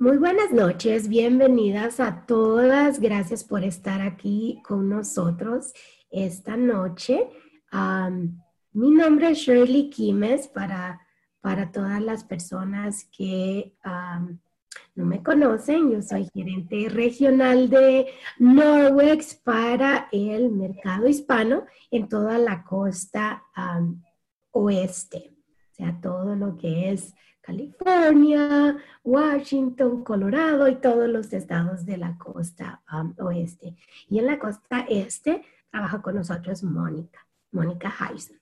Muy buenas noches, bienvenidas a todas. Gracias por estar aquí con nosotros esta noche. mi nombre es Shirley Quimes para, para todas las personas que no me conocen. Yo soy gerente regional de Norwex para el mercado hispano en toda la costa oeste, o sea, todo lo que es California, Washington, Colorado y todos los estados de la costa um, oeste. Y en la costa este trabaja con nosotros Mónica, Mónica Heisen.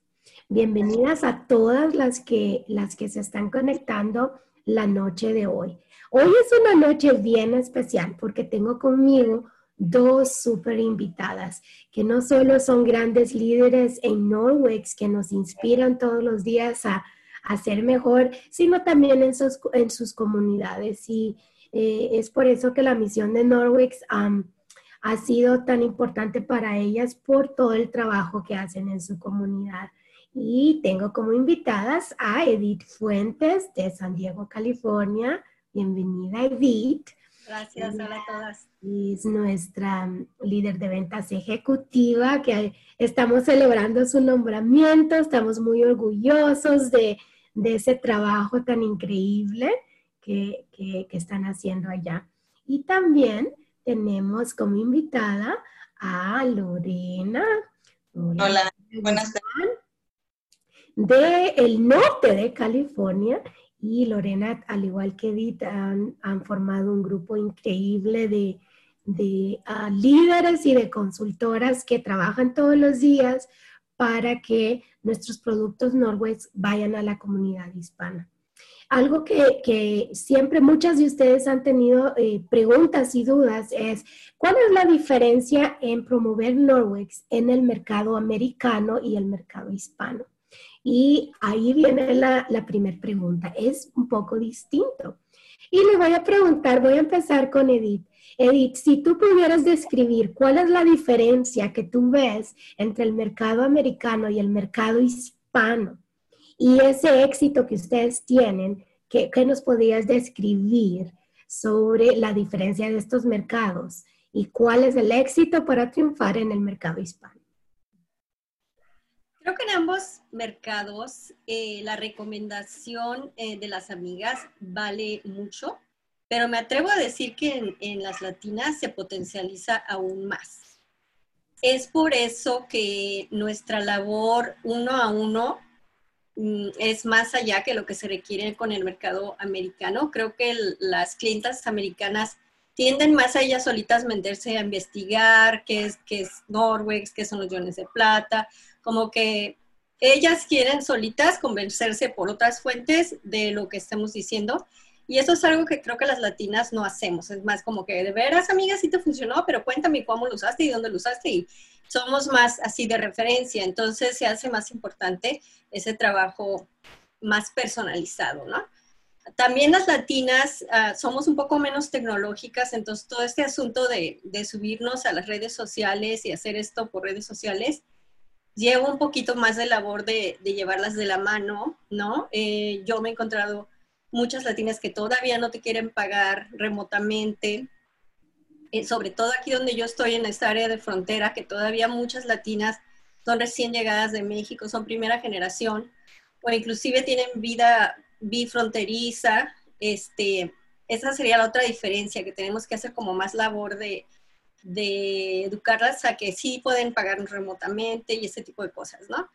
Bienvenidas a todas las que, las que se están conectando la noche de hoy. Hoy es una noche bien especial porque tengo conmigo dos super invitadas que no solo son grandes líderes en Norwex que nos inspiran todos los días a hacer mejor, sino también en sus, en sus comunidades. Y eh, es por eso que la misión de Norwex ha sido tan importante para ellas por todo el trabajo que hacen en su comunidad. Y tengo como invitadas a Edith Fuentes de San Diego, California. Bienvenida, Edith. Gracias, hola a todas. Es nuestra líder de ventas ejecutiva, que estamos celebrando su nombramiento, estamos muy orgullosos de, de ese trabajo tan increíble que, están haciendo allá. Y también tenemos como invitada a Lorena. Hola, buenas tardes. De el norte de California. Y Lorena, al igual que Edith, han, formado un grupo increíble de, de ah, líderes y de consultoras que trabajan todos los días para que nuestros productos Norwest vayan a la comunidad hispana. Algo que, siempre muchas de ustedes han tenido eh, preguntas y dudas es, ¿cuál es la diferencia en promover Norwex en el mercado americano y el mercado hispano? Y ahí viene la, la primera pregunta, es un poco distinto. Y le voy a preguntar, voy a empezar con Edith. Edith, si tú pudieras describir cuál es la diferencia que tú ves entre el mercado americano y el mercado hispano y ese éxito que ustedes tienen, ¿qué, nos podrías describir sobre la diferencia de estos mercados y cuál es el éxito para triunfar en el mercado hispano? Creo que en ambos mercados eh, la recomendación eh, de las amigas vale mucho pero me atrevo a decir que en, las latinas se potencializa aún más. Es por eso que nuestra labor uno a uno mm, es más allá que lo que se requiere con el mercado americano. Creo que las clientas americanas tienden más a ellas solitas meterse a investigar qué es, qué es Norwex, qué son los iones de plata, como que ellas quieren solitas convencerse por otras fuentes de lo que estamos diciendo y eso es algo que creo que las latinas no hacemos. Es más como que de veras, amiga, sí te funcionó, pero cuéntame cómo lo usaste y dónde lo usaste. Y somos más así de referencia. Entonces se hace más importante ese trabajo más personalizado, ¿no? También las latinas ah, somos un poco menos tecnológicas, entonces todo este asunto de, de, subirnos a las redes sociales y hacer esto por redes sociales lleva un poquito más de labor de, de llevarlas de la mano, ¿no? Eh, yo me he encontrado muchas latinas que todavía no te quieren pagar remotamente, eh, sobre todo aquí donde yo estoy en esta área de frontera, que todavía muchas latinas son recién llegadas de México, son primera generación, o inclusive tienen vida bifronteriza, este, esa sería la otra diferencia, que tenemos que hacer como más labor de, educarlas a que sí pueden pagar remotamente y ese tipo de cosas, ¿no?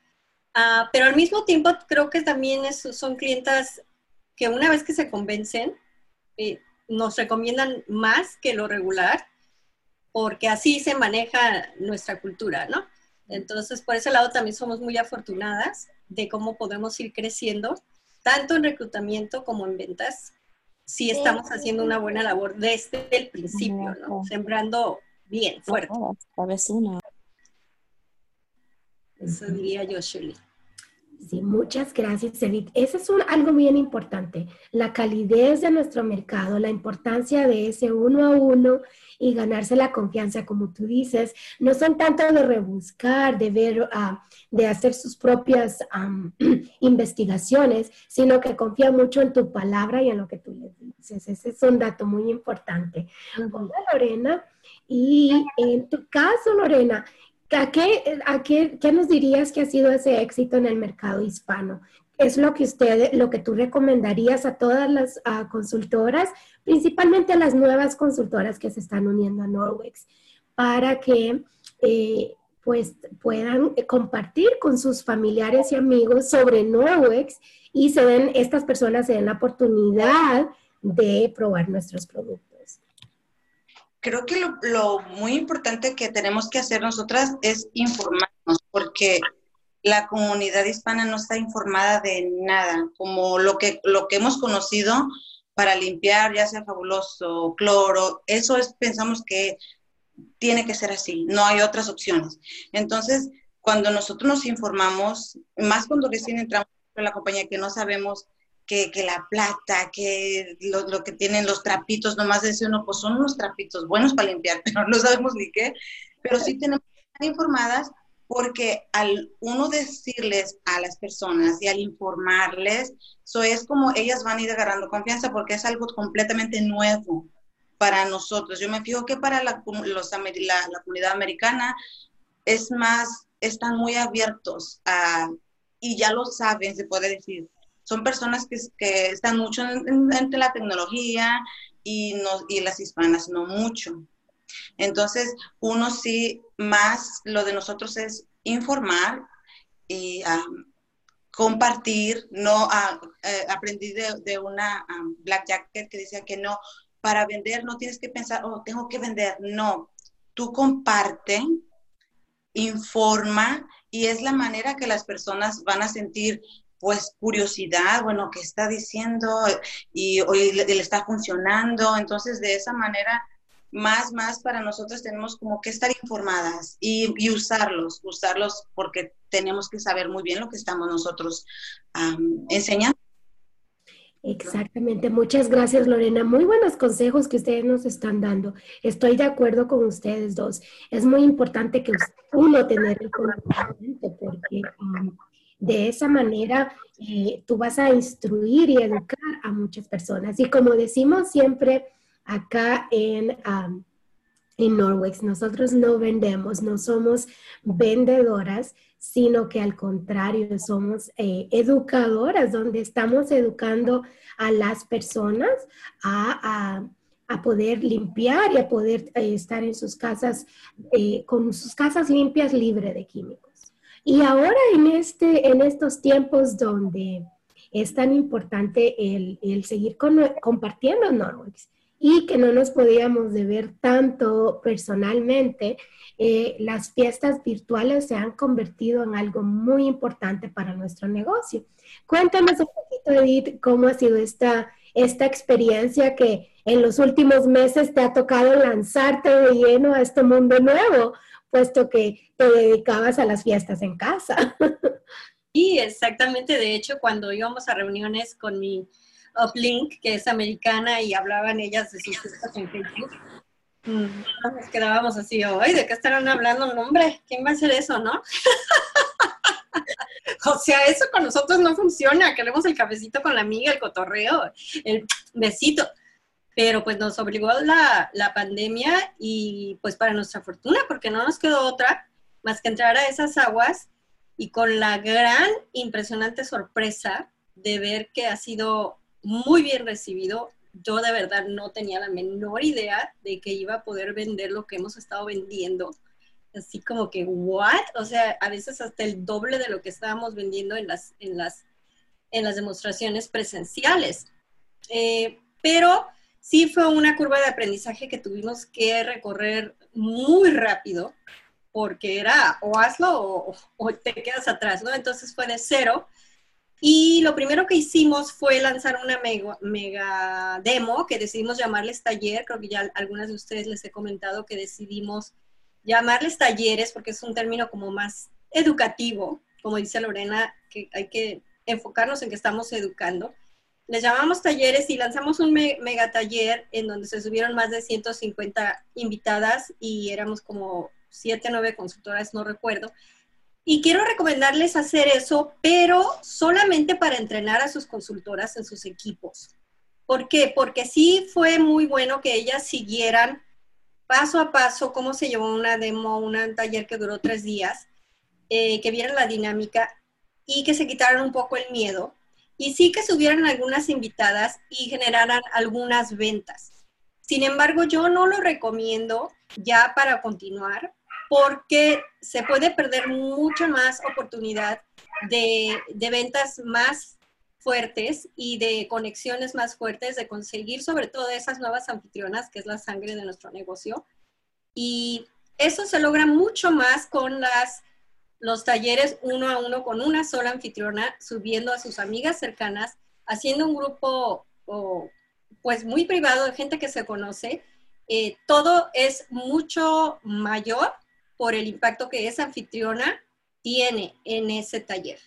Ah, pero al mismo tiempo creo que también son clientas que una vez que se convencen, eh, nos recomiendan más que lo regular, porque así se maneja nuestra cultura, ¿no? Entonces, por ese lado también somos muy afortunadas de cómo podemos ir creciendo, tanto en reclutamiento como en ventas, si estamos haciendo una buena labor desde el principio, ¿no? Sembrando bien, fuerte. una. Eso diría yo, Shirley. Sí, muchas gracias, Edith. Eso es algo bien importante, la calidez de nuestro mercado, la importancia de ese uno a uno y ganarse la confianza, como tú dices, no son tanto de rebuscar, de ver, ah, de hacer sus propias investigaciones, sino que confía mucho en tu palabra y en lo que tú les dices. Ese es un dato muy importante. Hola, Lorena. Y en tu caso, Lorena, ¿a qué, a qué, qué nos dirías que ha sido ese éxito en el mercado hispano? es lo que usted, lo que tú recomendarías a todas las consultoras, principalmente a las nuevas consultoras que se están uniendo a Norwex, para que eh, pues puedan compartir con sus familiares y amigos sobre Norwex y se den, estas personas se den la oportunidad de probar nuestros productos. Creo que lo, lo muy importante que tenemos que hacer nosotras es informarnos, porque la comunidad hispana no está informada de nada, como lo que, lo que hemos conocido para limpiar, ya sea fabuloso, cloro, eso es, pensamos que tiene que ser así, no hay otras opciones. Entonces, cuando nosotros nos informamos, más cuando recién entramos en la compañía que no sabemos que, la plata, que lo, que tienen los trapitos, nomás decir uno, pues son unos trapitos buenos para limpiar, pero no sabemos ni qué, pero sí tenemos que estar informadas porque al uno decirles a las personas y al informarles, eso es como ellas van a ir agarrando confianza porque es algo completamente nuevo para nosotros. Yo me fijo que para la, los, la, comunidad americana es más, están muy abiertos a, y ya lo saben, se puede decir. Son personas que, están mucho entre la tecnología y, no, y las hispanas no mucho. Entonces, uno sí, más lo de nosotros es informar y compartir. No eh, aprendí de, una Black Jacket que decía que no, para vender no tienes que pensar, oh, tengo que vender. No, tú comparte, informa y es la manera que las personas van a sentir pues curiosidad, bueno, ¿qué está diciendo? Y hoy le, está funcionando. Entonces, de esa manera más, más para nosotros tenemos como que estar informadas y, usarlos, usarlos porque tenemos que saber muy bien lo que estamos nosotros enseñando. Exactamente, muchas gracias Lorena. Muy buenos consejos que ustedes nos están dando. Estoy de acuerdo con ustedes dos. Es muy importante que uno tener el conocimiento porque de esa manera eh, tú vas a instruir y educar a muchas personas. Y como decimos siempre, acá en, en Norwex. Nosotros no vendemos, no somos vendedoras, sino que al contrario, somos eh, educadoras, donde estamos educando a las personas a, poder limpiar y a poder eh, estar en sus casas, con sus casas limpias, libre de químicos. Y ahora en, este, en estos tiempos donde es tan importante el, seguir compartiendo Norwex, y que no nos podíamos de ver tanto personalmente, eh, las fiestas virtuales se han convertido en algo muy importante para nuestro negocio. Cuéntanos un poquito, Edith, cómo ha sido esta, esta experiencia que en los últimos meses te ha tocado lanzarte de lleno a este mundo nuevo, puesto que te dedicabas a las fiestas en casa. Y exactamente, de hecho, cuando íbamos a reuniones con mi Uplink, que es americana, y hablaban ellas de sus fiestas en Facebook. Mm, nos quedábamos así, ay, ¿de qué estarán hablando? No, hombre, ¿quién va a hacer eso, no? o sea, eso con nosotros no funciona. Queremos el cafecito con la amiga, el cotorreo, el besito. Pero pues nos obligó la, la pandemia y pues para nuestra fortuna, porque no nos quedó otra más que entrar a esas aguas y con la gran, impresionante sorpresa de ver que ha sido muy bien recibido. Yo de verdad no tenía la menor idea de que iba a poder vender lo que hemos estado vendiendo. Así como que, ¿what? O sea, a veces hasta el doble de lo que estábamos vendiendo en las, en las, en las demostraciones presenciales. Eh, pero sí fue una curva de aprendizaje que tuvimos que recorrer muy rápido porque era o hazlo o, te quedas atrás, ¿no? Entonces fue de cero y lo primero que hicimos fue lanzar una mega, demo que decidimos llamarles taller. Creo que ya algunas de ustedes les he comentado que decidimos llamarles talleres porque es un término como más educativo, como dice Lorena, que hay que enfocarnos en que estamos educando. Les llamamos talleres y lanzamos un mega taller en donde se subieron más de 150 invitadas y éramos como 7 o 9 consultoras, no recuerdo. Y quiero recomendarles hacer eso, pero solamente para entrenar a sus consultoras en sus equipos. ¿Por qué? Porque sí fue muy bueno que ellas siguieran paso a paso cómo se llevó una demo, un taller que duró tres días, eh, que vieran la dinámica y que se quitaran un poco el miedo y sí que subieran algunas invitadas y generaran algunas ventas. Sin embargo, yo no lo recomiendo ya para continuar porque se puede perder mucha más oportunidad de, de ventas más fuertes y de conexiones más fuertes, de conseguir sobre todo esas nuevas anfitrionas, que es la sangre de nuestro negocio. Y eso se logra mucho más con las, los talleres uno a uno con una sola anfitriona, subiendo a sus amigas cercanas, haciendo un grupo pues muy privado de gente que se conoce. Eh, todo es mucho mayor por el impacto que esa anfitriona tiene en ese taller.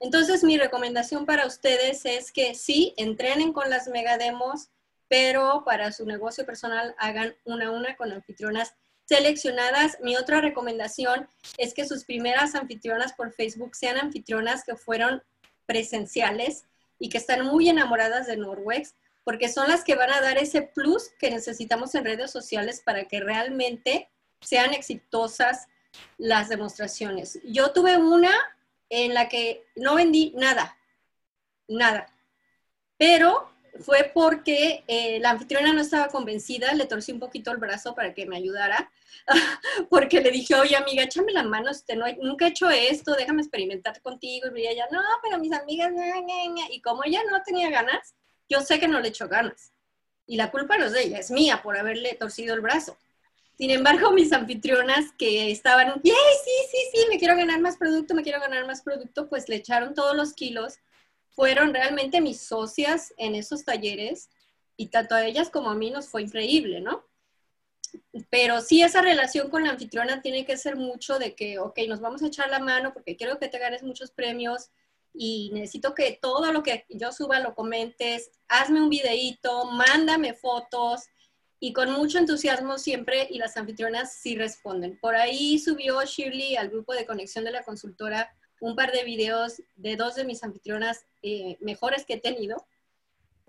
Entonces, mi recomendación para ustedes es que sí, entrenen con las megademos, pero para su negocio personal hagan una a una con anfitrionas seleccionadas. Mi otra recomendación es que sus primeras anfitrionas por Facebook sean anfitrionas que fueron presenciales y que están muy enamoradas de Norwex, porque son las que van a dar ese plus que necesitamos en redes sociales para que realmente sean exitosas las demostraciones. Yo tuve una en la que no vendí nada, nada. Pero fue porque eh, la anfitriona no estaba convencida, le torcí un poquito el brazo para que me ayudara, porque le dije, oye amiga, échame la mano, este, no, nunca he hecho esto, déjame experimentar contigo. Y ella, no, pero mis amigas, y como ella no tenía ganas, yo sé que no le echó ganas. Y la culpa no es de ella, es mía por haberle torcido el brazo. Sin embargo, mis anfitrionas que estaban, ¡yay! Sí, sí, sí, me quiero ganar más producto, me quiero ganar más producto, pues le echaron todos los kilos. Fueron realmente mis socias en esos talleres y tanto a ellas como a mí nos fue increíble, ¿no? Pero sí, esa relación con la anfitriona tiene que ser mucho de que, ok, nos vamos a echar la mano porque quiero que te ganes muchos premios y necesito que todo lo que yo suba lo comentes, hazme un videíto, mándame fotos, y con mucho entusiasmo siempre y las anfitrionas sí responden. Por ahí subió Shirley al grupo de conexión de la consultora un par de videos de dos de mis anfitrionas eh, mejores que he tenido.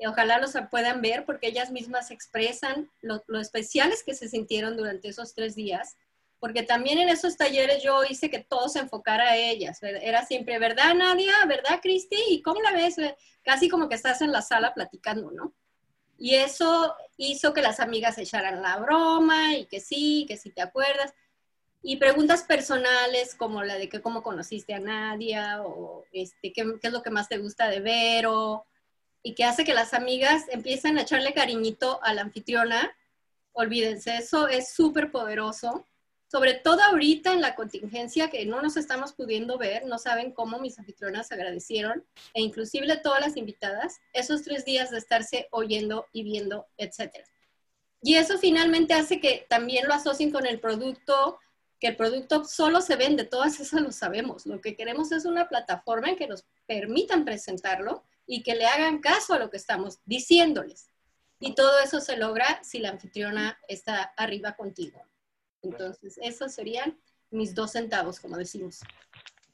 ojalá los puedan ver porque ellas mismas expresan lo, lo, especiales que se sintieron durante esos tres días. Porque también en esos talleres yo hice que todo se enfocara a ellas. Era siempre, ¿verdad Nadia? ¿Verdad Cristi? ¿Y cómo la ves? Casi como que estás en la sala platicando, ¿no? Y eso hizo que las amigas echaran la broma y que sí, que sí te acuerdas. Y preguntas personales como la de que cómo conociste a Nadia o este, qué, qué es lo que más te gusta de Vero y que hace que las amigas empiecen a echarle cariñito a la anfitriona. Olvídense, eso es súper poderoso sobre todo ahorita en la contingencia que no nos estamos pudiendo ver, no saben cómo mis anfitrionas agradecieron, e inclusive todas las invitadas, esos tres días de estarse oyendo y viendo, etc. Y eso finalmente hace que también lo asocien con el producto, que el producto solo se vende, todas esas lo sabemos. Lo que queremos es una plataforma en que nos permitan presentarlo y que le hagan caso a lo que estamos diciéndoles. Y todo eso se logra si la anfitriona está arriba contigo. Entonces, esos serían mis dos centavos, como decimos.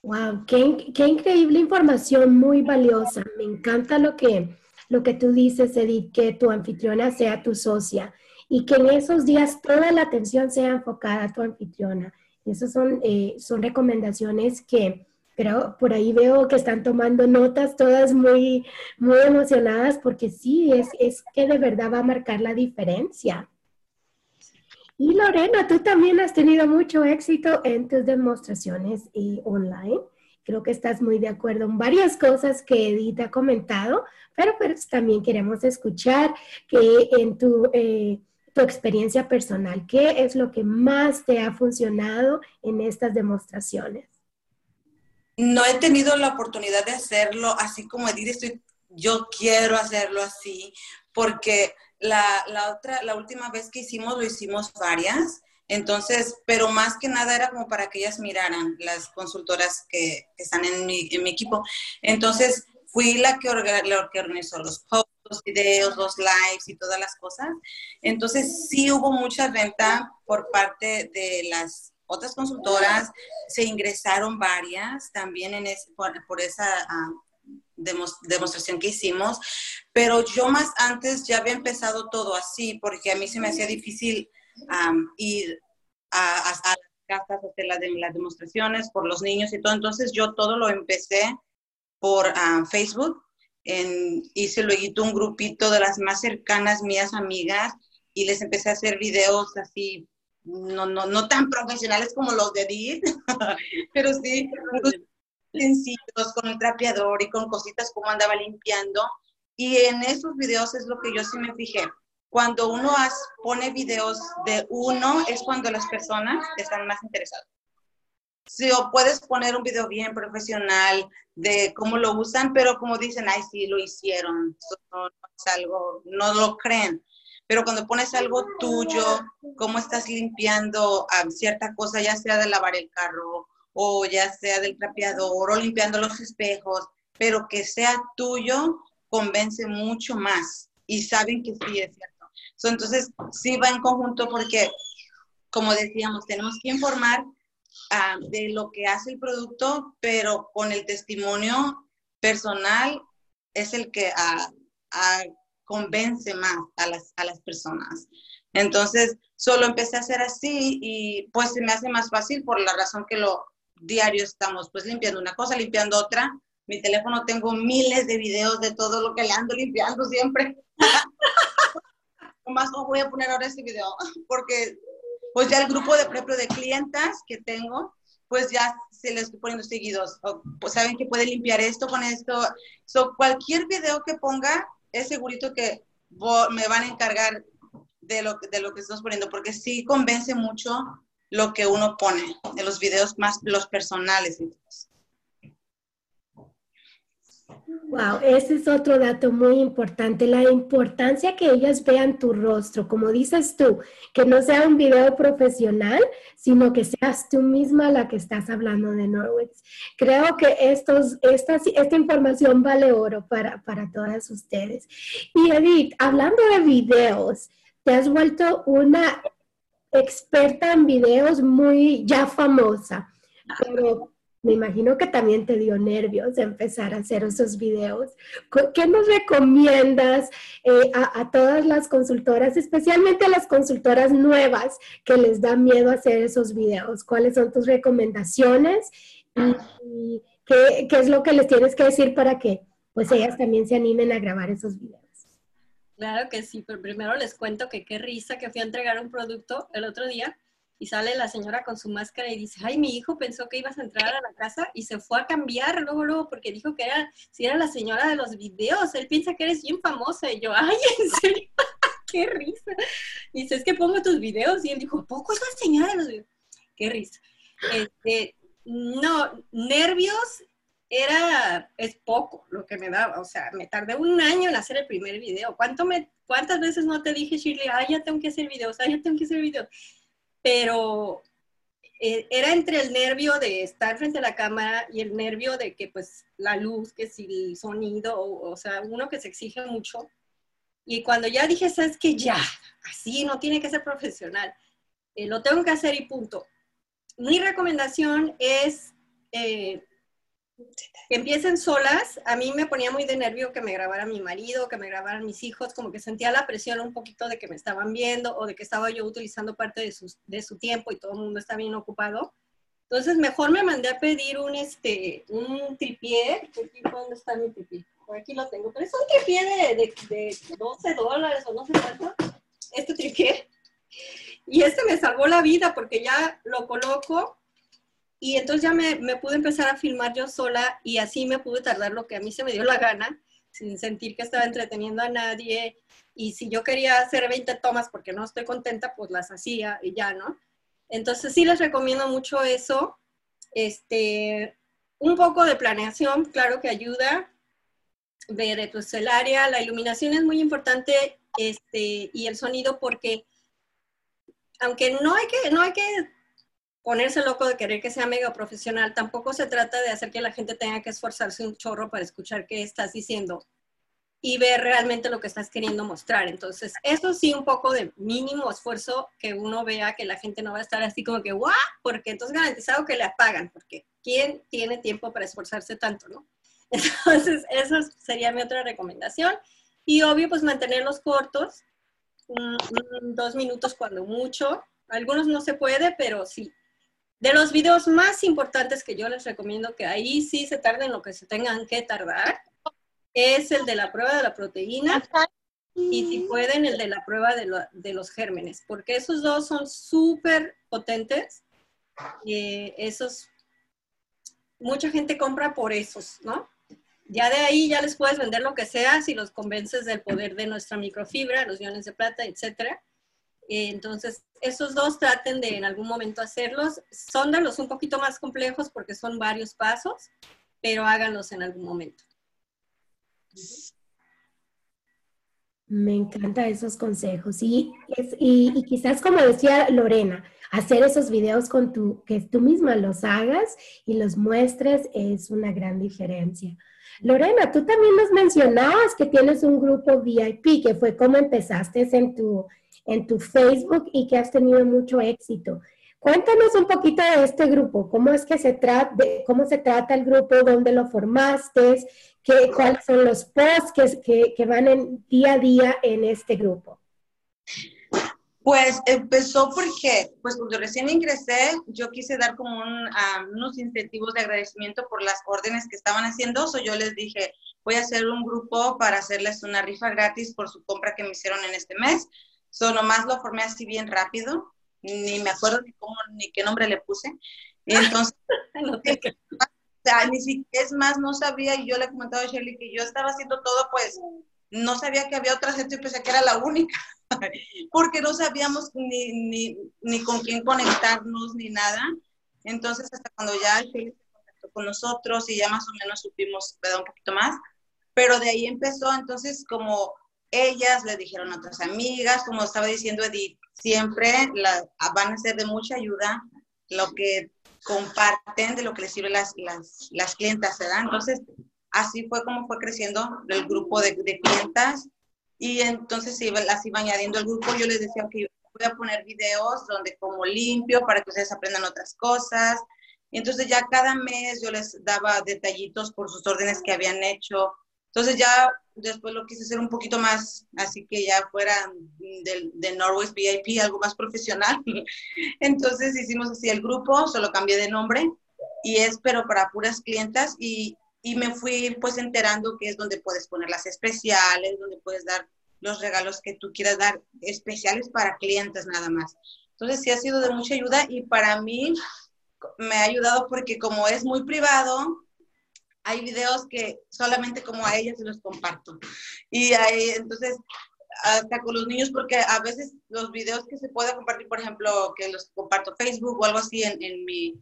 Wow, qué, qué, increíble información, muy valiosa. Me encanta lo que, lo que tú dices, Edith, que tu anfitriona sea tu socia y que en esos días toda la atención sea enfocada a tu anfitriona. Esas son, eh, son recomendaciones que, pero por ahí veo que están tomando notas todas muy, muy emocionadas porque sí, es, es que de verdad va a marcar la diferencia. Y Lorena, tú también has tenido mucho éxito en tus demostraciones y online. Creo que estás muy de acuerdo en varias cosas que Edith ha comentado, pero pues también queremos escuchar que en tu, eh, tu experiencia personal, ¿qué es lo que más te ha funcionado en estas demostraciones? No he tenido la oportunidad de hacerlo así como Edith, estoy, yo quiero hacerlo así, porque la, la, otra, la última vez que hicimos, lo hicimos varias. Entonces, pero más que nada era como para que ellas miraran, las consultoras que, están en mi, en mi, equipo. Entonces, fui la que, organizó los posts, los videos, los lives y todas las cosas. Entonces, sí hubo mucha venta por parte de las otras consultoras. Se ingresaron varias también en por, esa... Ah, demostración que hicimos, pero yo más antes ya había empezado todo así, porque a mí se me hacía difícil ir a, a, a, casas, hacer las, las demostraciones por los niños y todo, entonces yo todo lo empecé por Facebook, en, hice luego un grupito de las más cercanas mías amigas y les empecé a hacer videos así no, no, no tan profesionales como los de Edith, pero sí sencillos con el trapeador y con cositas como andaba limpiando. Y en esos videos es lo que yo sí me fijé. Cuando uno pone videos de uno es cuando las personas están más interesadas. Si o puedes poner un video bien profesional de cómo lo usan, pero como dicen, ay, sí, lo hicieron, no, es algo, no lo creen. Pero cuando pones algo tuyo, cómo estás limpiando a cierta cosa, ya sea de lavar el carro o ya sea del trapeador o limpiando los espejos, pero que sea tuyo, convence mucho más y saben que sí es cierto. entonces, sí va en conjunto porque, como decíamos, tenemos que informar ah, de lo que hace el producto, pero con el testimonio personal es el que ah, ah, convence más a las, a las personas. Entonces, solo empecé a hacer así y pues se me hace más fácil por la razón que lo diario estamos pues limpiando una cosa, limpiando otra. Mi teléfono tengo miles de videos de todo lo que le ando limpiando siempre. Más no voy a poner ahora ese video porque pues ya el grupo de propio de clientas que tengo, pues ya se les estoy poniendo seguidos. pues saben que puede limpiar esto con esto. So, cualquier video que ponga, es segurito que me van a encargar de lo, de lo que estamos poniendo, porque sí convence mucho lo que uno pone en los videos más los personales. Wow, ese es otro dato muy importante, la importancia que ellas vean tu rostro, como dices tú, que no sea un video profesional, sino que seas tú misma la que estás hablando de Norwich. Creo que estos, esta, esta información vale oro para, para todas ustedes. Y Edith, hablando de videos, te has vuelto una experta en videos muy ya famosa, me imagino que también te dio nervios empezar a hacer esos videos. ¿Qué nos recomiendas eh, a, todas las consultoras, especialmente a las consultoras nuevas que les da miedo hacer esos videos? ¿Cuáles son tus recomendaciones y, qué, qué, es lo que les tienes que decir para que pues ellas también se animen a grabar esos videos? Claro que sí, pero primero les cuento que qué risa que fui a entregar un producto el otro día y sale la señora con su máscara y dice, ay, mi hijo pensó que ibas a entrar a la casa y se fue a cambiar luego, luego, porque dijo que era, si era la señora de los videos, él piensa que eres bien famosa. Y yo, ay, ¿en serio? qué risa. Dice, es que pongo tus videos. Y él dijo, ¿poco es la señora de los videos? Qué risa. Este, no, nervios era, es poco lo que me daba, o sea, me tardé un año en hacer el primer video. ¿Cuánto me, ¿Cuántas veces no te dije, Shirley, ay, ya tengo que hacer videos, ay, ya tengo que hacer videos? Pero eh, era entre el nervio de estar frente a la cámara y el nervio de que, pues, la luz, que si el sonido, o, sea, uno que se exige mucho. Y cuando ya dije, sabes que ya, así no tiene que ser profesional, eh, lo tengo que hacer y punto. Mi recomendación es... Eh, empiecen solas, a mí me ponía muy de nervio que me grabara mi marido, que me grabaran mis hijos, como que sentía la presión un poquito de que me estaban viendo o de que estaba yo utilizando parte de su, tiempo y todo el mundo está bien ocupado. Entonces, mejor me mandé a pedir un, este, un tripié. ¿Dónde está mi tripié? Por aquí lo tengo, pero es un tripié de, de, de 12 dólares o no sé cuánto. Este tripié. Y este me salvó la vida porque ya lo coloco y entonces ya me, pude empezar a filmar yo sola y así me pude tardar lo que a mí se me dio la gana, sin sentir que estaba entreteniendo a nadie. Y si yo quería hacer 20 tomas porque no estoy contenta, pues las hacía y ya, ¿no? Entonces sí les recomiendo mucho eso. Este, un poco de planeación, claro que ayuda. Ver pues, el área, la iluminación es muy importante este, y el sonido porque aunque no hay que, no hay que ponerse loco de querer que sea mega profesional, tampoco se trata de hacer que la gente tenga que esforzarse un chorro para escuchar qué estás diciendo y ver realmente lo que estás queriendo mostrar. Entonces, eso sí, un poco de mínimo esfuerzo que uno vea que la gente no va a estar así como que, ¡guau! Porque entonces garantizado que le apagan, porque ¿quién tiene tiempo para esforzarse tanto, no? Entonces, esa sería mi otra recomendación. Y obvio, pues mantenerlos cortos, dos minutos cuando mucho. Algunos no se puede, pero sí. De los videos más importantes que yo les recomiendo que ahí sí se tarden lo que se tengan que tardar, es el de la prueba de la proteína y si pueden el de la prueba de, los gérmenes, porque esos dos son súper potentes. y esos, mucha gente compra por esos, ¿no? Ya de ahí ya les puedes vender lo que sea si los convences del poder de nuestra microfibra, los iones de plata, etcétera. Entonces, esos dos traten de en algún momento hacerlos. Son de un poquito más complejos porque son varios pasos, pero háganlos en algún momento. Me encantan esos consejos. Y, y, quizás como decía Lorena, hacer esos videos con tu, que tú misma los hagas y los muestres es una gran diferencia. Lorena, tú también nos mencionabas que tienes un grupo VIP, que fue como empezaste en tu, en tu Facebook y que has tenido mucho éxito. Cuéntanos un poquito de este grupo, cómo es que se trata, cómo se trata el grupo, dónde lo formaste, qué, cuáles son los posts que, que, van en, día a día en este grupo. Pues empezó porque, pues cuando recién ingresé, yo quise dar como unos incentivos de agradecimiento por las órdenes que estaban haciendo. So yo les dije, voy a hacer un grupo para hacerles una rifa gratis por su compra que me hicieron en este mes. So nomás lo formé así bien rápido ni me acuerdo ni cómo, ni qué nombre le puse. Entonces, ni siquiera, es más, no sabía, y yo le he comentado a Shirley que yo estaba haciendo todo, pues, no sabía que había otra gente y pensé que era la única, porque no sabíamos ni, ni, ni, con quién conectarnos, ni nada. Entonces, hasta cuando ya Shirley se contactó con nosotros y ya más o menos supimos, ¿verdad? Un poquito más, pero de ahí empezó, entonces, como ellas le dijeron otras amigas, como estaba diciendo Edith, siempre la, van a ser de mucha ayuda lo que comparten de lo que les sirve las, las, las clientas, ¿verdad? Entonces, así fue como fue creciendo el grupo de, de clientas y entonces iba, las iba añadiendo al grupo. Yo les decía que voy a poner videos donde como limpio para que ustedes aprendan otras cosas. Y entonces ya cada mes yo les daba detallitos por sus órdenes que habían hecho. Entonces ya después lo quise hacer un poquito más, así que ya fuera de, de Norwest VIP, algo más profesional. Entonces hicimos así el grupo, solo cambié de nombre y es pero para puras clientas y, y me fui pues enterando que es donde puedes poner las especiales, donde puedes dar los regalos que tú quieras dar, especiales para clientes nada más. Entonces sí ha sido de mucha ayuda y para mí me ha ayudado porque como es muy privado, hay videos que solamente como a ellas se los comparto. Y hay, entonces, hasta con los niños, porque a veces los videos que se puede compartir, por ejemplo, que los comparto Facebook o algo así en, en mi,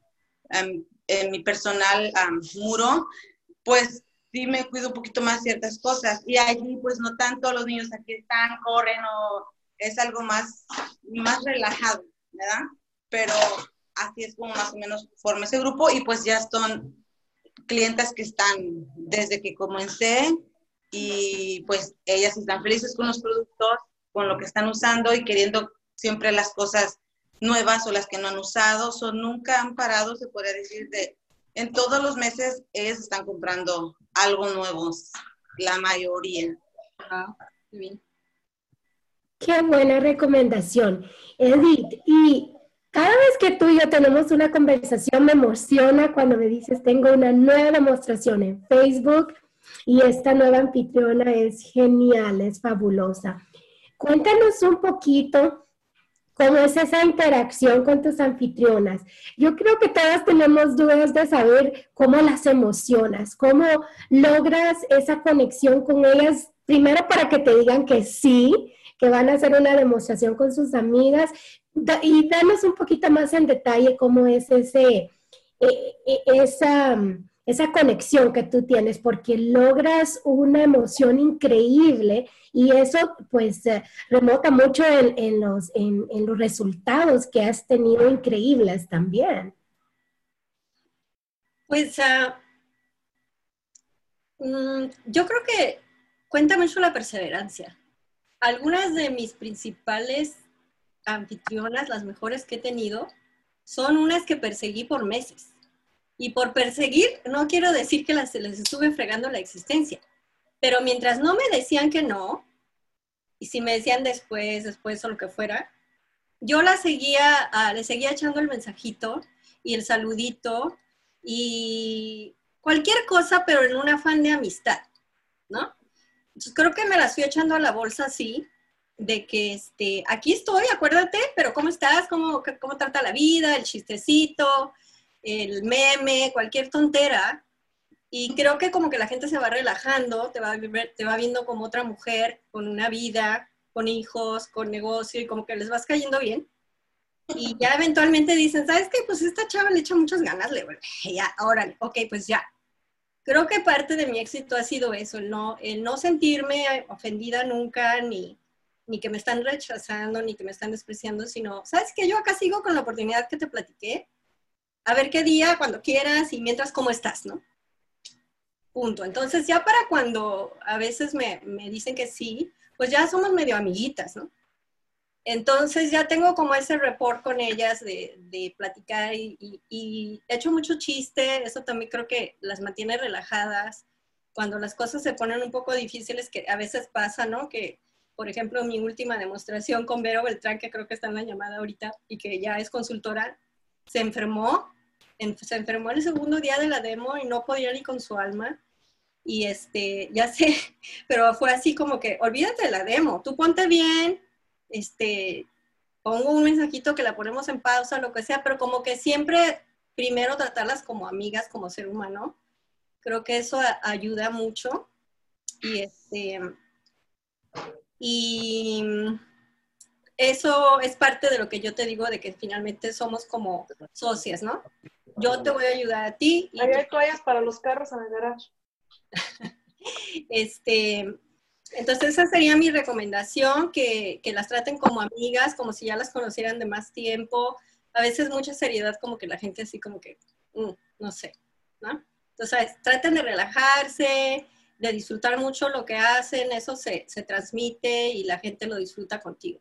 en, mi personal muro, pues sí me cuido un poquito más ciertas cosas. Y allí, pues no tanto los niños aquí están, corren o es algo más, más relajado, ¿verdad? Pero así es como más o menos forma ese grupo y pues ya son clientes que están desde que comencé y pues ellas están felices con los productos, con lo que están usando y queriendo siempre las cosas nuevas o las que no han usado, o nunca han parado, se podría decir, de en todos los meses ellas están comprando algo nuevo, la mayoría. Ah. Qué buena recomendación. Edith, y cada vez que tú y yo tenemos una conversación me emociona cuando me dices, tengo una nueva demostración en Facebook y esta nueva anfitriona es genial, es fabulosa. Cuéntanos un poquito cómo es esa interacción con tus anfitrionas. Yo creo que todas tenemos dudas de saber cómo las emocionas, cómo logras esa conexión con ellas, primero para que te digan que sí, que van a hacer una demostración con sus amigas, y danos un poquito más en detalle cómo es ese, e, e, esa, esa conexión que tú tienes, porque logras una emoción increíble y eso pues eh, remota mucho en, los, en, los resultados que has tenido increíbles también. Pues ah, mm, yo creo que cuenta mucho la perseverancia. Algunas de mis principales anfitrionas, las mejores que he tenido, son unas que perseguí por meses. Y por perseguir, no quiero decir que las, les estuve fregando la existencia, pero mientras no me decían que no, y si me decían después, después o lo que fuera, yo la seguía, uh, le seguía echando el mensajito y el saludito y cualquier cosa, pero en un afán de amistad, ¿no? Entonces creo que me la estoy echando a la bolsa así, de que este, aquí estoy, acuérdate, pero ¿cómo estás? ¿Cómo, cómo trata la vida? El chistecito, el meme, cualquier tontera. Y creo que como que la gente se va relajando, te va, te va viendo como otra mujer, con una vida, con hijos, con negocio, y como que les vas cayendo bien. Y ya eventualmente dicen, ¿sabes qué? Pues esta chava le echa muchas ganas, le ya, órale, ok, pues ya. Creo que parte de mi éxito ha sido eso, el no, el no sentirme ofendida nunca, ni, ni que me están rechazando, ni que me están despreciando, sino, ¿sabes qué? Yo acá sigo con la oportunidad que te platiqué. A ver qué día, cuando quieras, y mientras, ¿cómo estás, no? Punto. Entonces, ya para cuando a veces me, me dicen que sí, pues ya somos medio amiguitas, ¿no? Entonces ya tengo como ese report con ellas de, de platicar y, y, he hecho mucho chiste, eso también creo que las mantiene relajadas. Cuando las cosas se ponen un poco difíciles, que a veces pasa, ¿no? Que, por ejemplo, mi última demostración con Vero Beltrán, que creo que está en la llamada ahorita y que ya es consultora, se enfermó, se enfermó el segundo día de la demo y no podía ni con su alma y este, ya sé, pero fue así como que, olvídate de la demo, tú ponte bien, este, pongo un mensajito que la ponemos en pausa, lo que sea, pero como que siempre primero tratarlas como amigas, como ser humano, creo que eso ayuda mucho y este, y eso es parte de lo que yo te digo de que finalmente somos como socias, ¿no? Yo te voy a ayudar a ti. Y hay toallas para los carros en el garage. este, entonces esa sería mi recomendación, que, las traten como amigas, como si ya las conocieran de más tiempo. A veces mucha seriedad, como que la gente así como que, mm, no sé, ¿no? Entonces traten de relajarse, de disfrutar mucho lo que hacen, eso se, se transmite y la gente lo disfruta contigo.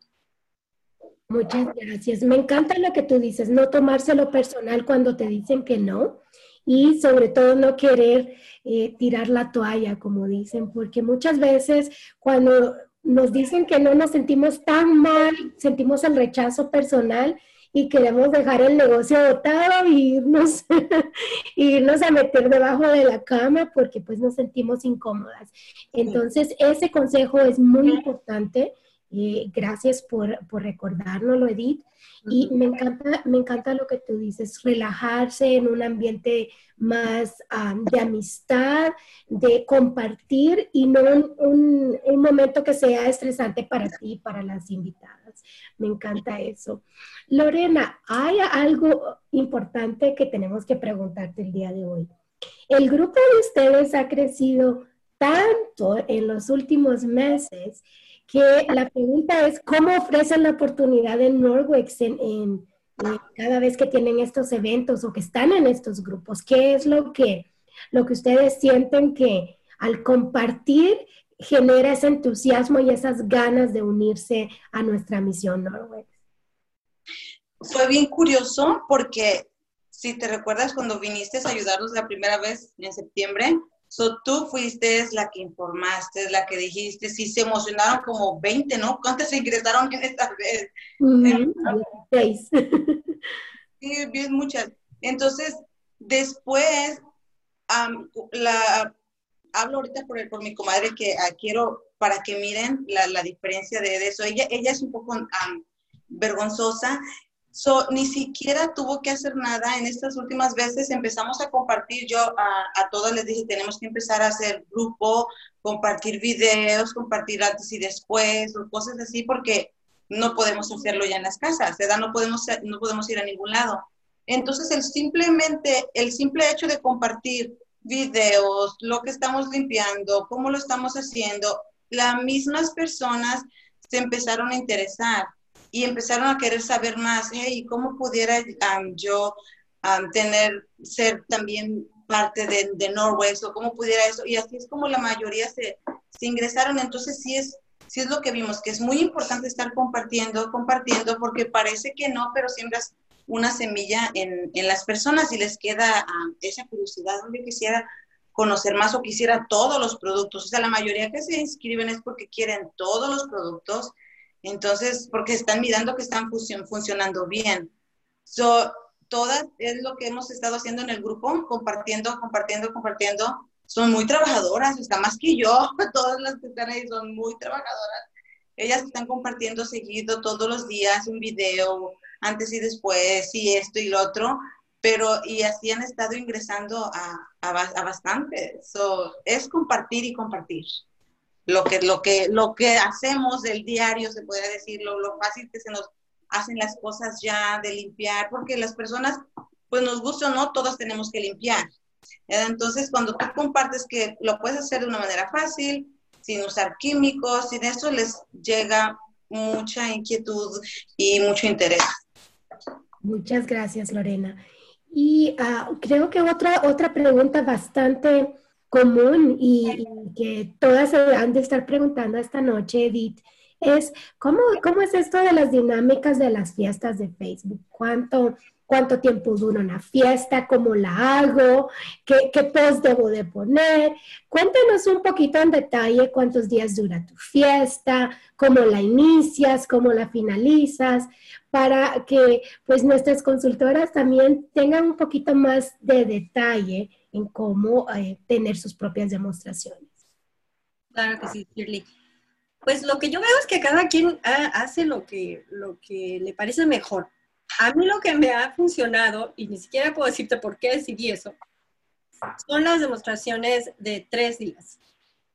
Muchas gracias. Me encanta lo que tú dices, no tomárselo personal cuando te dicen que no y sobre todo no querer eh, tirar la toalla, como dicen, porque muchas veces cuando nos dicen que no nos sentimos tan mal, sentimos el rechazo personal y queremos dejar el negocio botado e irnos, irnos a meter debajo de la cama porque pues nos sentimos incómodas. Entonces, ese consejo es muy importante. Eh, gracias por, por recordárnoslo, Edith. Y me encanta, me encanta lo que tú dices, relajarse en un ambiente más de amistad, de compartir y no un, un, momento que sea estresante para ti y para las invitadas. Me encanta eso. Lorena, hay algo importante que tenemos que preguntarte el día de hoy. El grupo de ustedes ha crecido tanto en los últimos meses que la pregunta es, ¿cómo ofrecen la oportunidad en Norwex en, cada vez que tienen estos eventos o que están en estos grupos? ¿Qué es lo que, lo que ustedes sienten que al compartir genera ese entusiasmo y esas ganas de unirse a nuestra misión Norwex? Fue bien curioso porque si te recuerdas cuando viniste a ayudarnos la primera vez en septiembre, So, tú fuiste la que informaste, la que dijiste, sí, se emocionaron como 20, ¿no? ¿Cuántas se ingresaron en esta vez? Seis. sí, bien muchas. Entonces, después, la, hablo ahorita por, por mi comadre que ah, quiero, para que miren la, la diferencia de, eso. Ella, ella es un poco vergonzosa So, ni siquiera tuvo que hacer nada. En estas últimas veces empezamos a compartir. Yo a, a todos les dije, tenemos que empezar a hacer grupo, compartir videos, compartir antes y después, o cosas así, porque no podemos hacerlo ya en las casas, ¿verdad? No podemos, no podemos ir a ningún lado. Entonces, el simplemente, el simple hecho de compartir videos, lo que estamos limpiando, cómo lo estamos haciendo, las mismas personas se empezaron a interesar y empezaron a querer saber más, hey, ¿cómo pudiera yo tener, ser también parte de, de Norwest o cómo pudiera eso? Y así es como la mayoría se, se ingresaron. Entonces sí es, sí es lo que vimos, que es muy importante estar compartiendo, compartiendo, porque parece que no, pero siempre una semilla en, las personas y les queda ah, esa curiosidad, donde quisiera conocer más o quisiera todos los productos. O sea, la mayoría que se inscriben es porque quieren todos los productos, entonces, porque están mirando que están funcionando bien. So, todas es lo que hemos estado haciendo en el grupo, compartiendo, compartiendo, compartiendo. Son muy trabajadoras, está más que yo, todas las que están ahí son muy trabajadoras. Ellas están compartiendo seguido todos los días un video, antes y después, y esto y lo otro, pero y así han estado ingresando a, a, bastante. es compartir y compartir. Lo que, lo, que, lo que hacemos del diario, se puede decir, lo, lo fácil que se nos hacen las cosas ya de limpiar, porque las personas, pues nos gusta o no, todos tenemos que limpiar. Entonces, cuando tú compartes que lo puedes hacer de una manera fácil, sin usar químicos, sin eso les llega mucha inquietud y mucho interés. Muchas gracias, Lorena. Y ah, creo que otra, otra pregunta bastante común y, que todas se han de estar preguntando esta noche, Edith, es ¿cómo, cómo es esto de las dinámicas de las fiestas de Facebook? ¿Cuánto, cuánto tiempo dura una fiesta, cómo la hago, qué, qué, post debo de poner. Cuéntanos un poquito en detalle cuántos días dura tu fiesta, cómo la inicias, cómo la finalizas, para que pues nuestras consultoras también tengan un poquito más de detalle en cómo eh, tener sus propias demostraciones. Claro que sí, Shirley. Pues lo que yo veo es que cada quien hace lo que, lo que le parece mejor. A mí lo que me ha funcionado, y ni siquiera puedo decirte por qué decidí eso, son las demostraciones de tres días.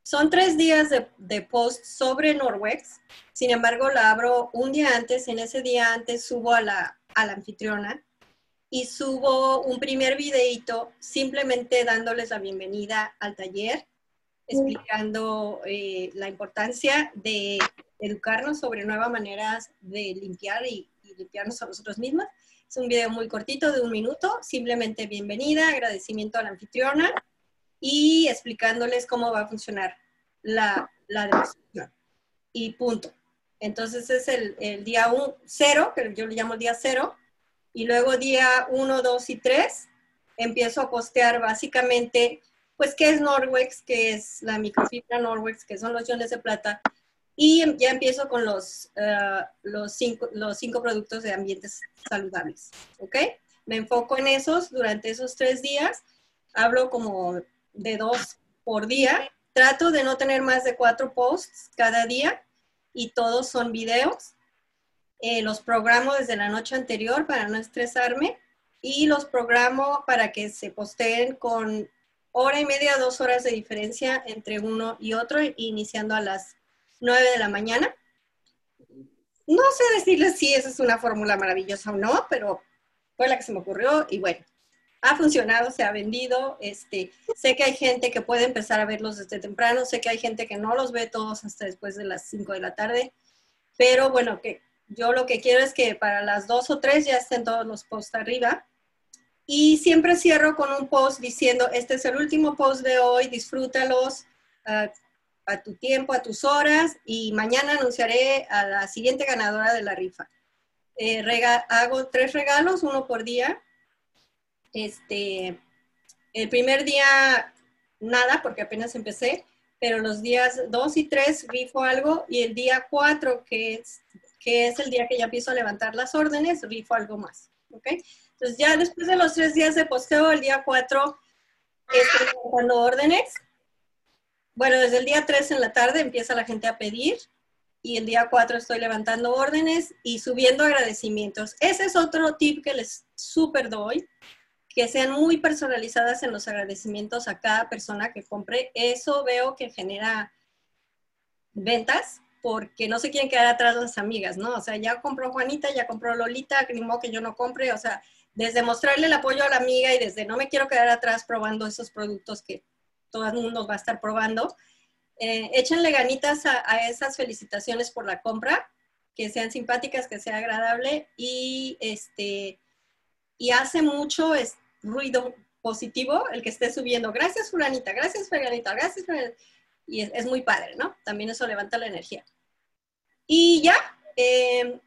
Son tres días de, de, post sobre Norwex, sin embargo la abro un día antes, en ese día antes subo a la, a la anfitriona y subo un primer videito simplemente dándoles la bienvenida al taller, explicando eh, la importancia de educarnos sobre nuevas maneras de limpiar y, y limpiarnos a nosotros mismos. Es un video muy cortito de un minuto, simplemente bienvenida, agradecimiento a la anfitriona y explicándoles cómo va a funcionar la, la demostración. Y punto. Entonces es el, el día 0, que yo le llamo el día 0, y luego día 1, 2 y 3 empiezo a postear básicamente, pues, qué es Norwex, qué es la microfibra Norwex, qué son los iones de plata, y ya empiezo con los, eh, los, cinco, los cinco productos de ambientes saludables, ¿ok? Me enfoco en esos durante esos tres días, hablo como de dos por día, trato de no tener más de cuatro posts cada día y todos son videos. Eh, los programo desde la noche anterior para no estresarme y los programo para que se posteen con hora y media, dos horas de diferencia entre uno y otro, iniciando a las 9 de la mañana. No sé decirles si esa es una fórmula maravillosa o no, pero fue la que se me ocurrió y bueno, ha funcionado, se ha vendido. Este, sé que hay gente que puede empezar a verlos desde temprano, sé que hay gente que no los ve todos hasta después de las 5 de la tarde, pero bueno, que yo lo que quiero es que para las 2 o 3 ya estén todos los posts arriba. Y siempre cierro con un post diciendo, este es el último post de hoy, disfrútalos, uh, a tu tiempo, a tus horas y mañana anunciaré a la siguiente ganadora de la rifa. Eh, hago tres regalos, uno por día. Este, el primer día nada, porque apenas empecé, pero los días dos y tres rifo algo y el día cuatro, que es, que es el día que ya empiezo a levantar las órdenes, rifo algo más. ¿ok? Entonces ya después de los tres días de posteo, el día cuatro estoy levantando órdenes bueno, desde el día 3 en la tarde empieza la gente a pedir y el día 4 estoy levantando órdenes y subiendo agradecimientos. Ese es otro tip que les súper doy, que sean muy personalizadas en los agradecimientos a cada persona que compre. Eso veo que genera ventas porque no se quieren quedar atrás las amigas, ¿no? O sea, ya compró Juanita, ya compró Lolita, ni modo que yo no compre, o sea, desde mostrarle el apoyo a la amiga y desde no me quiero quedar atrás probando esos productos que todo el mundo va a estar probando. Eh, échenle ganitas a, esas felicitaciones por la compra, que sean simpáticas, que sea agradable y, este, y hace mucho ruido positivo el que esté subiendo. Gracias, Fulanita, gracias, Fulanita, gracias, Fulanita. Y es, muy padre, ¿no? También eso levanta la energía. Y ya, eh,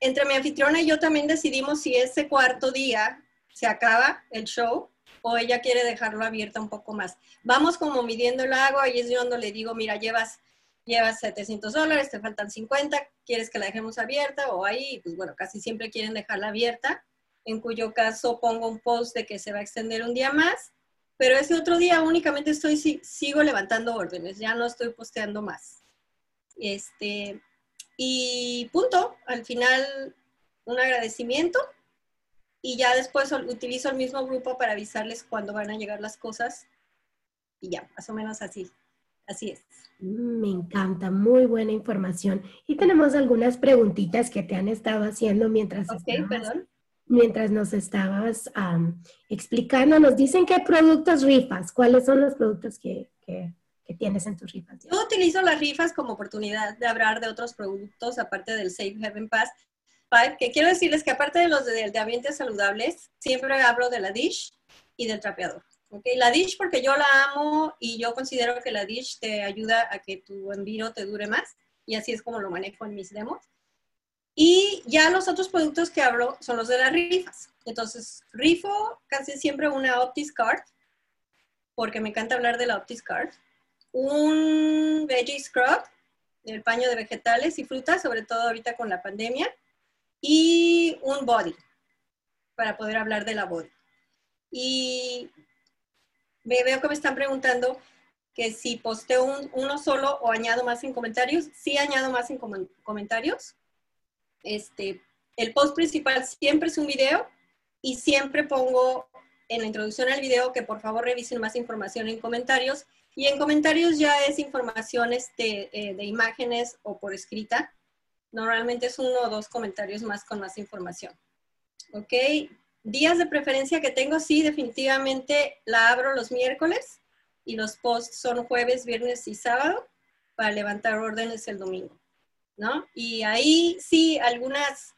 entre mi anfitriona y yo también decidimos si ese cuarto día se acaba el show o ella quiere dejarlo abierto un poco más. Vamos como midiendo el agua y es yo le digo, mira, llevas, llevas 700 dólares, te faltan 50, ¿quieres que la dejemos abierta? O ahí, pues bueno, casi siempre quieren dejarla abierta, en cuyo caso pongo un post de que se va a extender un día más, pero ese otro día únicamente estoy, sigo levantando órdenes, ya no estoy posteando más. Este, y punto, al final un agradecimiento y ya después utilizo el mismo grupo para avisarles cuando van a llegar las cosas y ya, más o menos así. Así es. Me encanta, muy buena información. Y tenemos algunas preguntitas que te han estado haciendo mientras, mientras nos estabas explicando. Nos dicen qué productos rifas, cuáles son los productos que, que, tienes en tus rifas. Yo utilizo las rifas como oportunidad de hablar de otros productos, aparte del Safe Heaven Pass que quiero decirles que aparte de los de, de ambientes saludables, siempre hablo de la dish y del trapeador. Okay, la dish porque yo la amo y yo considero que la dish te ayuda a que tu enviro te dure más y así es como lo manejo en mis demos. Y ya los otros productos que hablo son los de las rifas. Entonces, rifo casi siempre una Optis Card, porque me encanta hablar de la Optis Card. Un Veggie Scrub, el paño de vegetales y frutas, sobre todo ahorita con la pandemia y un body, para poder hablar de la body. Y me veo que me están preguntando que si posteo uno solo o añado más en comentarios. Sí añado más en comentarios. Este, el post principal siempre es un video y siempre pongo en la introducción al video que por favor revisen más información en comentarios. Y en comentarios ya es información este, eh, de imágenes o por escrita Normalmente es uno o dos comentarios más con más información. ¿Ok? Días de preferencia que tengo, sí, definitivamente la abro los miércoles y los posts son jueves, viernes y sábado para levantar órdenes el domingo. ¿No? Y ahí sí, algunas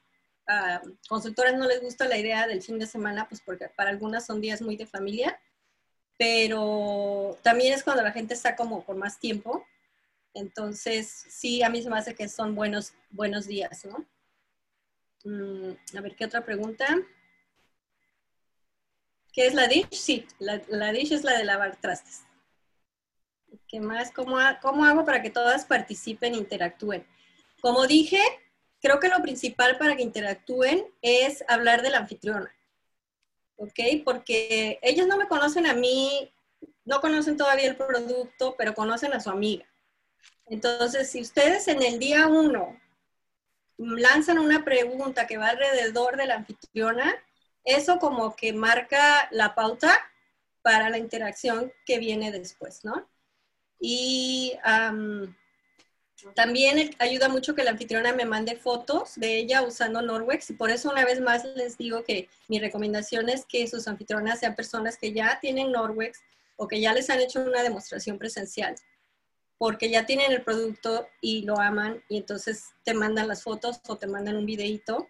uh, consultoras no les gusta la idea del fin de semana, pues porque para algunas son días muy de familia, pero también es cuando la gente está como por más tiempo entonces, sí, a mí se me hace que son buenos, buenos días, ¿no? Mm, a ver, ¿qué otra pregunta? ¿Qué es la dish? Sí, la, dish es la de lavar trastes. ¿Qué más? ¿Cómo, ¿Cómo hago para que todas participen e interactúen? Como dije, creo que lo principal para que interactúen es hablar de la anfitriona. ¿Ok? Porque ellos no me conocen a mí, no conocen todavía el producto, pero conocen a su amiga. Entonces, si ustedes en el día uno lanzan una pregunta que va alrededor de la anfitriona, eso como que marca la pauta para la interacción que viene después, ¿no? Y también ayuda mucho que la anfitriona me mande fotos de ella usando Norwex y por eso una vez más les digo que mi recomendación es que sus anfitrionas sean personas que ya tienen Norwex o que ya les han hecho una demostración presencial porque ya tienen el producto y lo aman y entonces te mandan las fotos o te mandan un videito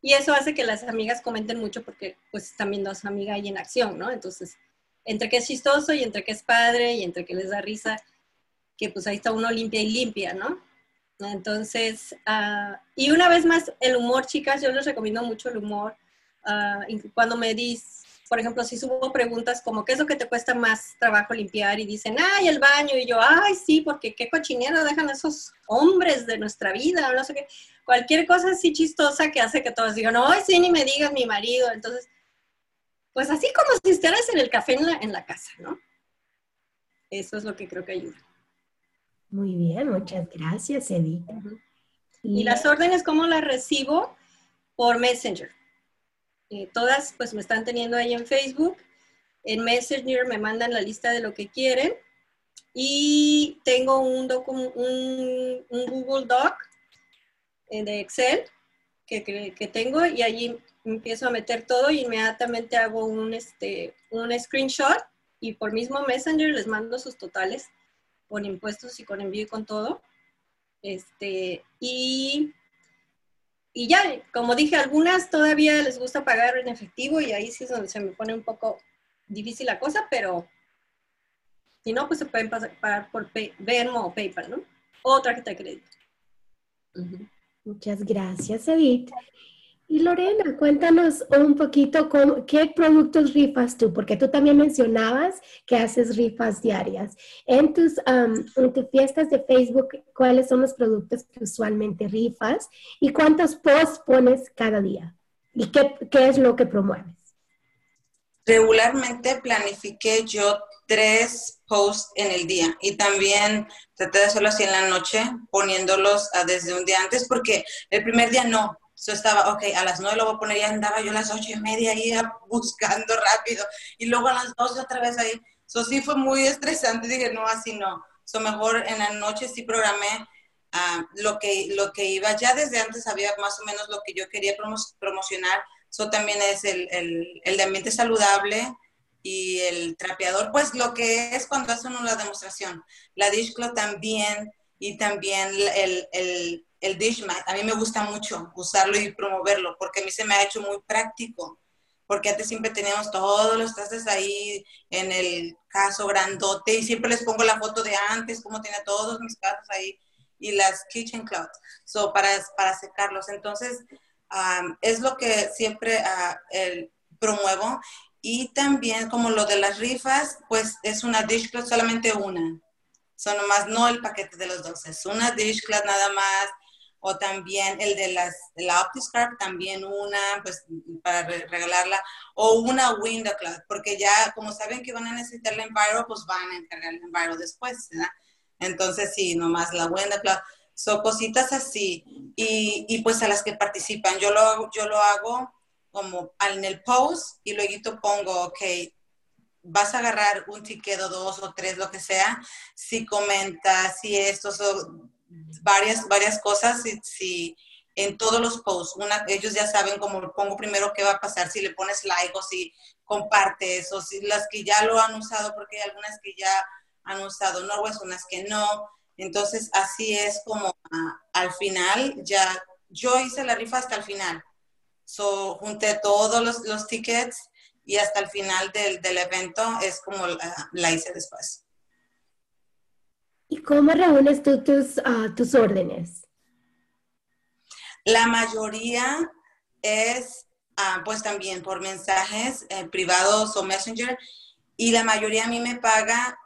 y eso hace que las amigas comenten mucho porque pues están viendo a su amiga ahí en acción, ¿no? Entonces, entre que es chistoso y entre que es padre y entre que les da risa, que pues ahí está uno limpia y limpia, ¿no? Entonces, uh, y una vez más, el humor, chicas, yo les recomiendo mucho el humor. Uh, cuando me dis, por ejemplo, si subo preguntas como, ¿qué es lo que te cuesta más trabajo limpiar? Y dicen, ay, el baño. Y yo, ay, sí, porque qué cochinero dejan esos hombres de nuestra vida, no sé qué. Cualquier cosa así chistosa que hace que todos digan, ay, sí, ni me digas mi marido. Entonces, pues así como si estuvieras en el café en la, en la casa, ¿no? Eso es lo que creo que ayuda. Muy bien, muchas gracias, Edith. y las órdenes, ¿cómo las recibo? Por Messenger. Eh, todas pues me están teniendo ahí en Facebook. En Messenger me mandan la lista de lo que quieren. Y tengo un, un, un Google Doc eh, de Excel que, que, tengo y allí empiezo a meter todo y inmediatamente hago un, este, un screenshot y por mismo Messenger les mando sus totales con impuestos y con envío y con todo. Este, y y ya, como dije, algunas todavía les gusta pagar en efectivo y ahí sí es donde se me pone un poco difícil la cosa, pero si no, pues se pueden pagar por Venmo o PayPal, ¿no? O tarjeta de crédito. Muchas gracias, Edith. Y Lorena, cuéntanos un poquito con, qué productos rifas tú, porque tú también mencionabas que haces rifas diarias. En tus, en tus fiestas de Facebook, ¿cuáles son los productos que usualmente rifas y cuántos posts pones cada día? ¿Y qué, qué es lo que promueves? Regularmente planifiqué yo tres posts en el día y también traté de hacerlo así en la noche, poniéndolos desde un día antes, porque el primer día no. Yo estaba, ok, a las nueve lo voy a poner, ya andaba yo a las ocho y media ahí buscando rápido y luego a las doce otra vez ahí. Eso sí fue muy estresante, dije, no, así no. So, mejor en la noche sí programé uh, lo, que, lo que iba. Ya desde antes sabía más o menos lo que yo quería promocionar. Eso también es el, el, el de ambiente saludable, y el trapeador, pues lo que es cuando hacen una demostración. La dishcloth también y también el, el, el dish mat. A mí me gusta mucho usarlo y promoverlo porque a mí se me ha hecho muy práctico. Porque antes siempre teníamos todos los trastes ahí en el caso grandote y siempre les pongo la foto de antes, como tenía todos mis casos ahí y las kitchen cloths so, para, para secarlos. Entonces, es lo que siempre uh, el, promuevo y también como lo de las rifas, pues es una dishcloth, solamente una. Son nomás, no el paquete de los dos, es una dishcloth nada más. O también el de las, la OptiScarp, también una, pues para regalarla. O una window cloth, porque ya como saben que van a necesitar la Enviro, pues van a encargar la Enviro después, ¿verdad? Entonces sí, nomás la window cloth. Son cositas así. Y, y pues a las que participan, yo lo, yo lo hago como en el post y luego pongo, ok, vas a agarrar un ticket o dos o tres, lo que sea, si comentas, si esto, son varias, varias cosas, si, si en todos los posts, una, ellos ya saben cómo pongo primero qué va a pasar, si le pones like o si compartes o si las que ya lo han usado, porque hay algunas que ya han usado no pues unas que no. Entonces, así es como ah, al final, ya yo hice la rifa hasta el final So, junté todos los, los tickets y hasta el final del, del evento es como la, hice después. ¿Y cómo reúnes tú tus, tus órdenes? La mayoría es uh, pues también por mensajes eh, privados o messenger y la mayoría a mí me paga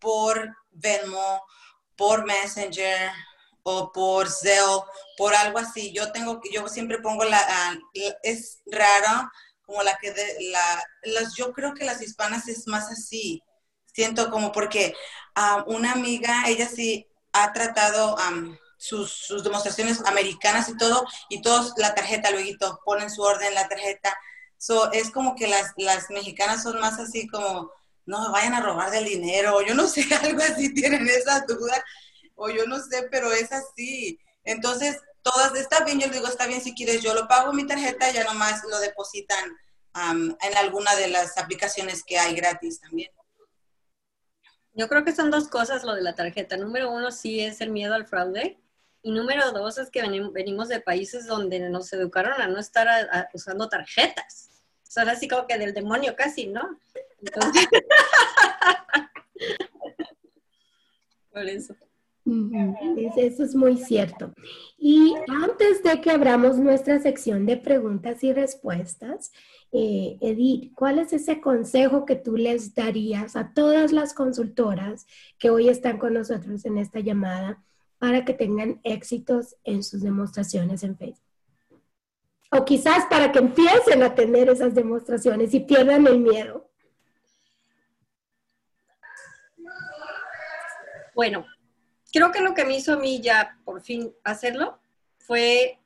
por Venmo, por Messenger, o por Zelle, por algo así. Yo tengo, yo siempre pongo la, ah, es raro como la que de, la, las, yo creo que las hispanas es más así. Siento como porque uh, una amiga, ella sí ha tratado sus, sus, demostraciones americanas y todo, y todos la tarjeta, luego ponen su orden la tarjeta. So, es como que las, las mexicanas son más así como, no vayan a robar del dinero, yo no sé, algo así, tienen esa duda o yo no sé, pero es así. Entonces, todas, está bien, yo le digo, está bien, si quieres, yo lo pago mi tarjeta, ya nomás lo depositan en alguna de las aplicaciones que hay gratis también. Yo creo que son dos cosas lo de la tarjeta. Número uno, sí es el miedo al fraude. Y número dos es que venimos de países donde nos educaron a no estar usando tarjetas. Son así como que del demonio casi, ¿no? Entonces... Por eso. Eso es muy cierto. Y antes de que abramos nuestra sección de preguntas y respuestas, eh, Edith, ¿cuál es ese consejo que tú les darías a todas las consultoras que hoy están con nosotros en esta llamada para que tengan éxitos en sus demostraciones en Facebook? O quizás para que empiecen a tener esas demostraciones y pierdan el miedo. Bueno, creo que lo que me hizo a mí ya por fin hacerlo fue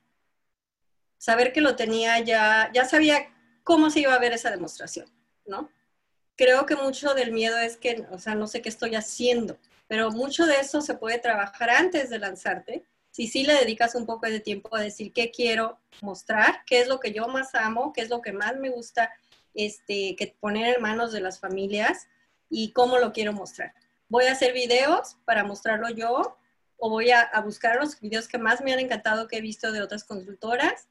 saber que lo tenía ya, ya sabía cómo se iba a ver esa demostración, ¿no? Creo que mucho del miedo es que, o sea, no sé qué estoy haciendo, pero mucho de eso se puede trabajar antes de lanzarte. Si sí le dedicas un poco de tiempo a decir qué quiero mostrar, qué es lo que yo más amo, qué es lo que más me gusta este, que poner en manos de las familias y cómo lo quiero mostrar voy a hacer videos para mostrarlo yo o voy a, buscar los videos que más me han encantado que he visto de otras consultoras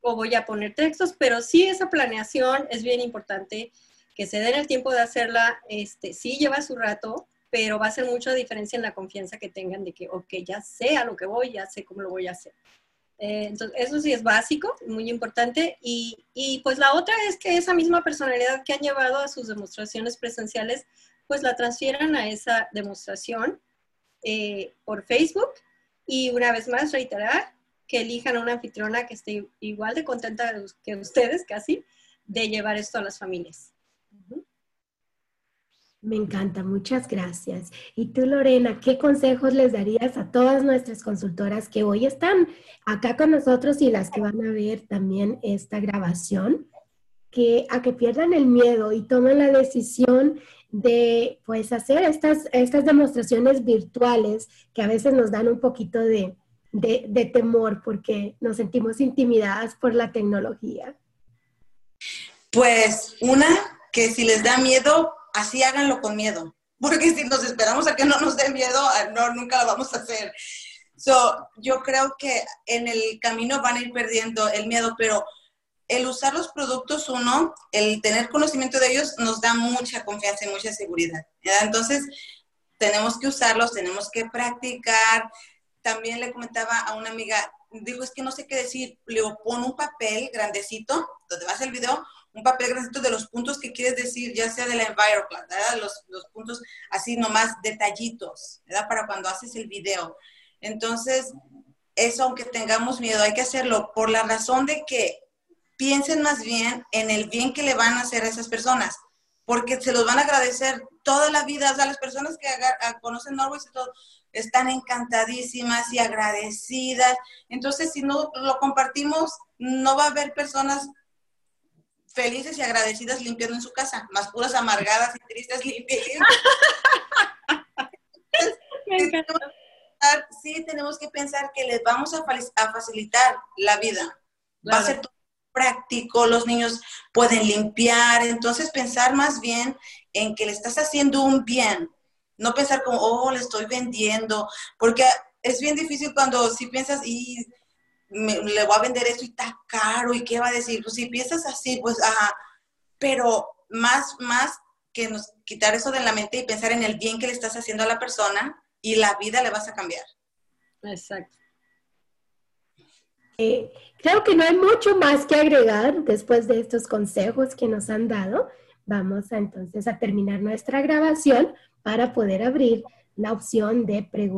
o voy a poner textos, pero sí esa planeación es bien importante que se den el tiempo de hacerla, este, sí lleva su rato, pero va a ser mucha diferencia en la confianza que tengan de que, ok, ya sé a lo que voy, ya sé cómo lo voy a hacer. Eh, entonces, eso sí es básico, muy importante. Y, y, pues la otra es que esa misma personalidad que han llevado a sus demostraciones presenciales, pues la transfieran a esa demostración eh, por Facebook. Y una vez más, reiterar que elijan una anfitriona que esté igual de contenta que ustedes, casi, de llevar esto a las familias. Me encanta, muchas gracias. Y tú, Lorena, ¿qué consejos les darías a todas nuestras consultoras que hoy están acá con nosotros y las que van a ver también esta grabación? Que a que pierdan el miedo y tomen la decisión de pues hacer estas, estas demostraciones virtuales que a veces nos dan un poquito de, de temor porque nos sentimos intimidadas por la tecnología. Pues una, que si les da miedo, así háganlo con miedo, porque si nos esperamos a que no nos dé miedo, no, nunca lo vamos a hacer. So, yo creo que en el camino van a ir perdiendo el miedo, pero el usar los productos, uno, el tener conocimiento de ellos nos da mucha confianza y mucha seguridad. Entonces, tenemos que usarlos, tenemos que practicar. También le comentaba a una amiga, digo, es que no sé qué decir, le pon un papel grandecito, donde vas el video, un papel grandecito de los puntos que quieres decir, ya sea de la Enviroplan, ¿verdad? Los, los puntos así nomás detallitos, ¿verdad? Para cuando haces el video. Entonces, eso aunque tengamos miedo, hay que hacerlo por la razón de que piensen más bien en el bien que le van a hacer a esas personas, porque se los van a agradecer toda la vida. O sea, las personas que conocen Norway y todo, están encantadísimas y agradecidas. Entonces, si no lo compartimos, no va a haber personas felices y agradecidas limpiando en su casa, más puras amargadas y tristes limpiando. sí, tenemos que pensar que les vamos a, facilitar la vida. Va a ser todo práctico, los niños pueden limpiar, entonces pensar más bien en que le estás haciendo un bien, no pensar como, oh, le estoy vendiendo, porque es bien difícil cuando si piensas, y le voy a vender esto y está caro y qué va a decir. Pues si piensas así, pues, ajá, pero más, más que nos quitar eso de la mente y pensar en el bien que le estás haciendo a la persona y la vida le vas a cambiar. Exacto. Eh, creo que no hay mucho más que agregar después de estos consejos que nos han dado. Vamos a, entonces a terminar nuestra grabación para poder abrir la opción de preguntas.